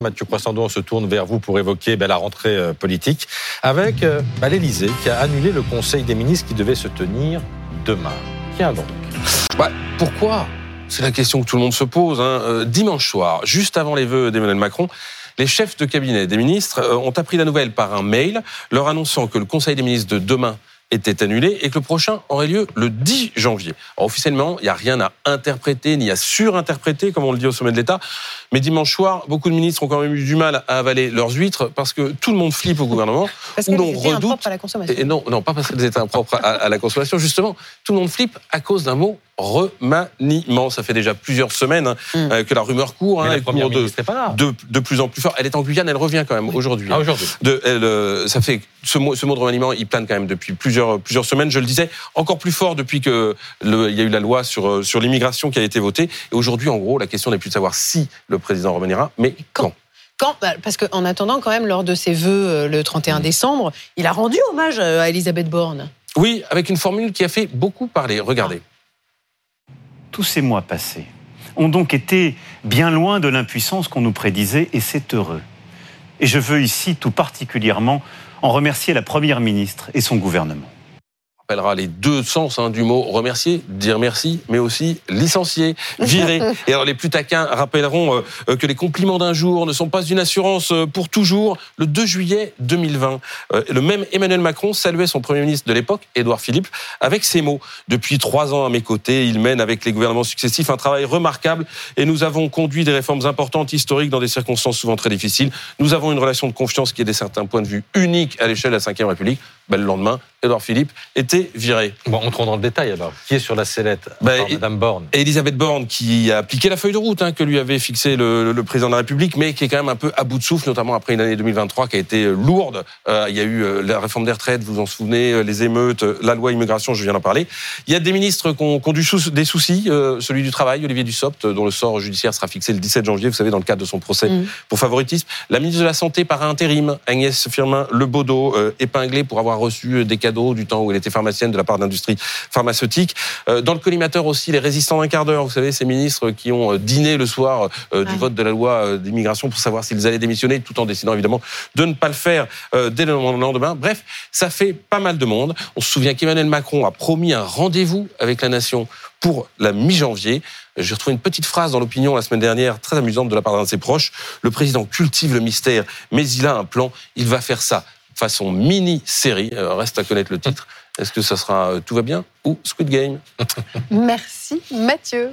Mathieu Croissando, on se tourne vers vous pour évoquer ben, la rentrée euh, politique avec euh, ben, l'Elysée qui a annulé le Conseil des ministres qui devait se tenir demain. Tiens donc. Ouais, pourquoi? C'est la question que tout le monde se pose. Hein. Euh, dimanche soir, juste avant les vœux d'Emmanuel Macron, les chefs de cabinet des ministres ont appris la nouvelle par un mail leur annonçant que le Conseil des ministres de demain était annulé et que le prochain aurait lieu le 10 janvier. Alors, officiellement, il n'y a rien à interpréter ni à surinterpréter, comme on le dit au sommet de l'État. Mais dimanche soir, beaucoup de ministres ont quand même eu du mal à avaler leurs huîtres parce que tout le monde flippe au gouvernement. Parce étaient redoute. impropres à la consommation. Et non, non, pas parce qu'elles étaient impropres à, à la consommation. Justement, tout le monde flippe à cause d'un mot remaniement. Ça fait déjà plusieurs semaines hein, Mm. euh, que la rumeur court. Hein, la elle première court de, de, de plus en plus fort. Elle est en Guyane, elle revient quand même aujourd'hui. Ah, aujourd'hui. Euh, ça fait ce mot, ce mot de remaniement, il plane quand même depuis plusieurs plusieurs semaines. Je le disais, encore plus fort depuis que le, il y a eu la loi sur euh, sur l'immigration qui a été votée. Et aujourd'hui, en gros, la question n'est plus de savoir si le président remaniera, mais quand. Quand Bah, Parce qu'en attendant, quand même, lors de ses vœux le 31 décembre, il a rendu hommage à Elisabeth Borne. Oui, avec une formule qui a fait beaucoup parler. Regardez. Tous ces mois passés ont donc été bien loin de l'impuissance qu'on nous prédisait, et c'est heureux. Et je veux ici tout particulièrement en remercier la Première ministre et son gouvernement. Rappellera les deux sens hein, du mot remercier, dire merci, mais aussi licencier, virer. Et alors les plus taquins rappelleront euh, que les compliments d'un jour ne sont pas une assurance euh, pour toujours. Le 2 juillet 2020, euh, le même Emmanuel Macron saluait son Premier ministre de l'époque, Édouard Philippe, avec ces mots. Depuis trois ans à mes côtés, il mène avec les gouvernements successifs un travail remarquable et nous avons conduit des réformes importantes, historiques, dans des circonstances souvent très difficiles. Nous avons une relation de confiance qui est, de certains points de vue, unique à l'échelle de la Ve République. Ben, le lendemain, Édouard Philippe était viré. Bon, entrons dans le détail alors. Qui est sur la sellette Ben, Madame Borne. Et Elisabeth Borne qui a appliqué la feuille de route hein, que lui avait fixée le, le président de la République, mais qui est quand même un peu à bout de souffle, notamment après une année 2023 qui a été euh, lourde. Euh, il y a eu euh, la réforme des retraites, vous vous en souvenez, les émeutes, la loi immigration, je viens d'en parler. Il y a des ministres qui ont, qui ont du sou- des soucis, euh, celui du travail, Olivier Dussopt, dont le sort judiciaire sera fixé le 17 janvier, vous savez, dans le cadre de son procès Mm. pour favoritisme. La ministre de la Santé par intérim, Agnès Firmin-Lebaudot, euh, épinglée pour avoir reçu des cadeaux du temps où elle était pharmacienne de la part d'industries pharmaceutiques. Euh, dans le collimateur aussi, les résistants d'un quart d'heure, vous savez, ces ministres qui ont euh, dîné le soir euh, du Ouais. vote de la loi d'immigration pour savoir s'ils allaient démissionner, tout en décidant évidemment de ne pas le faire dès le lendemain. Bref, ça fait pas mal de monde. On se souvient qu'Emmanuel Macron a promis un rendez-vous avec la nation pour la mi-janvier. J'ai retrouvé une petite phrase dans l'opinion la semaine dernière, très amusante de la part d'un de ses proches. Le président cultive le mystère, mais il a un plan. Il va faire ça façon mini-série. Euh, Reste à connaître le titre. Est-ce que ça sera euh, Tout va bien ou Squid Game? Merci, Mathieu.